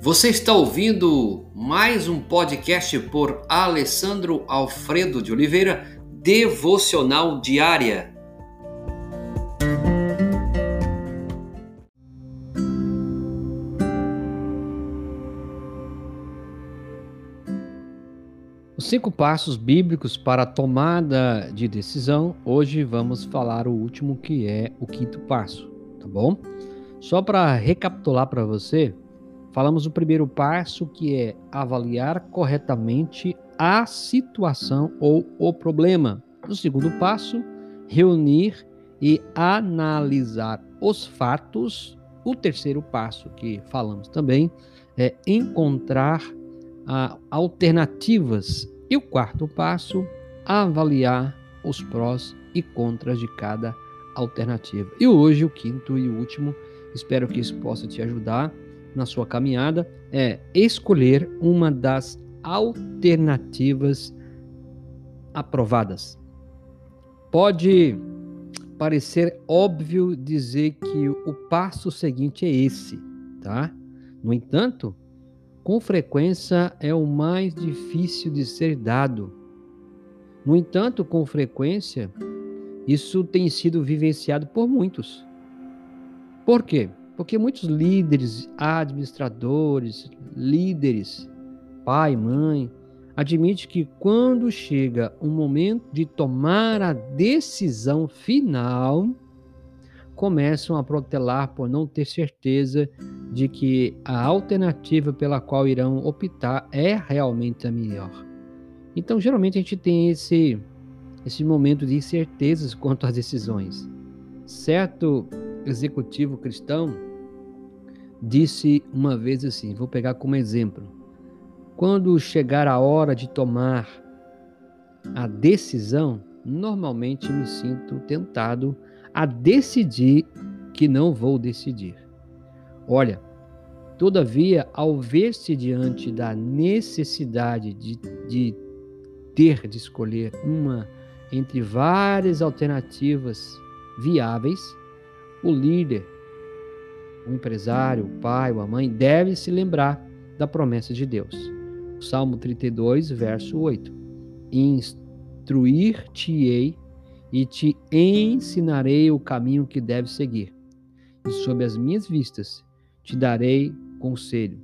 Você está ouvindo mais um podcast por Alessandro Alfredo de Oliveira, Devocional Diária. Os cinco passos bíblicos para a tomada de decisão. Hoje vamos falar o último, que é o quinto passo, tá bom? Só para recapitular para você, falamos o primeiro passo, que é avaliar corretamente a situação ou o problema. O segundo passo, reunir e analisar os fatos. O terceiro passo, que falamos também, é encontrar alternativas. E o quarto passo, avaliar os prós e contras de cada alternativa. E hoje, o quinto e último, espero que isso possa te ajudar na sua caminhada, é escolher uma das alternativas aprovadas. Pode parecer óbvio dizer que o passo seguinte é esse, tá? No entanto, com frequência é o mais difícil de ser dado. No entanto, com frequência, isso tem sido vivenciado por muitos. Por quê? Porque muitos líderes, administradores, líderes, pai, mãe, admitem que quando chega o momento de tomar a decisão final, começam a protelar por não ter certeza de que a alternativa pela qual irão optar é realmente a melhor. Então, geralmente a gente tem esse esse momento de incertezas quanto às decisões. Certo executivo cristão disse uma vez assim, vou pegar como exemplo: quando chegar a hora de tomar a decisão, normalmente me sinto tentado a decidir que não vou decidir. Olha, todavia, ao ver-se diante da necessidade de, de ter de escolher uma entre várias alternativas viáveis, o líder, o empresário, o pai ou a mãe deve se lembrar da promessa de Deus. Salmo 32, verso 8. Instruir-te-ei e te ensinarei o caminho que deves seguir. E sob as minhas vistas te darei conselho.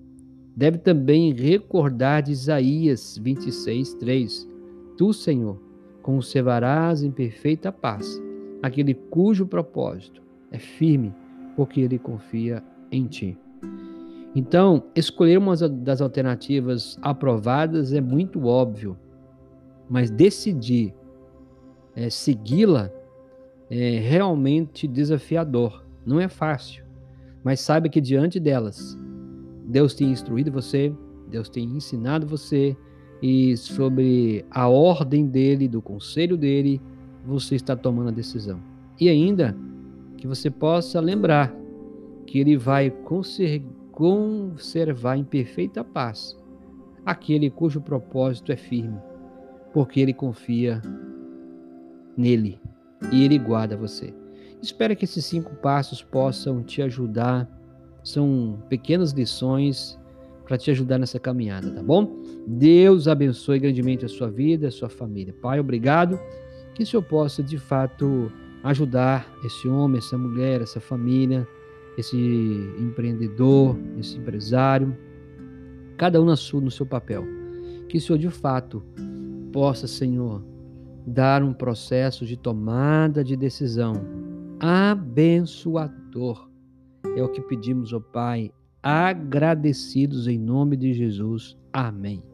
Deve também recordar de Isaías 26, 3. Tu, Senhor, conservarás em perfeita paz aquele cujo propósito é firme, porque ele confia em ti. Então, escolher uma das alternativas aprovadas é muito óbvio, mas decidir é, segui-la é realmente desafiador. Não é fácil, mas saiba que diante delas, Deus tem instruído você, Deus tem ensinado você, e sobre a ordem dele, do conselho dele, você está tomando a decisão. E ainda que você possa lembrar que ele vai conservar em perfeita paz aquele cujo propósito é firme, porque ele confia nele e ele guarda você. Espero que esses cinco passos possam te ajudar. São pequenas lições para te ajudar nessa caminhada, tá bom? Deus abençoe grandemente a sua vida, a sua família. Pai, obrigado que o Senhor possa de fato ajudar esse homem, essa mulher, essa família, esse empreendedor, esse empresário, cada um no seu papel. Que o Senhor de fato possa, Senhor, dar um processo de tomada de decisão abençoador. É o que pedimos ao Pai, agradecidos em nome de Jesus. Amém.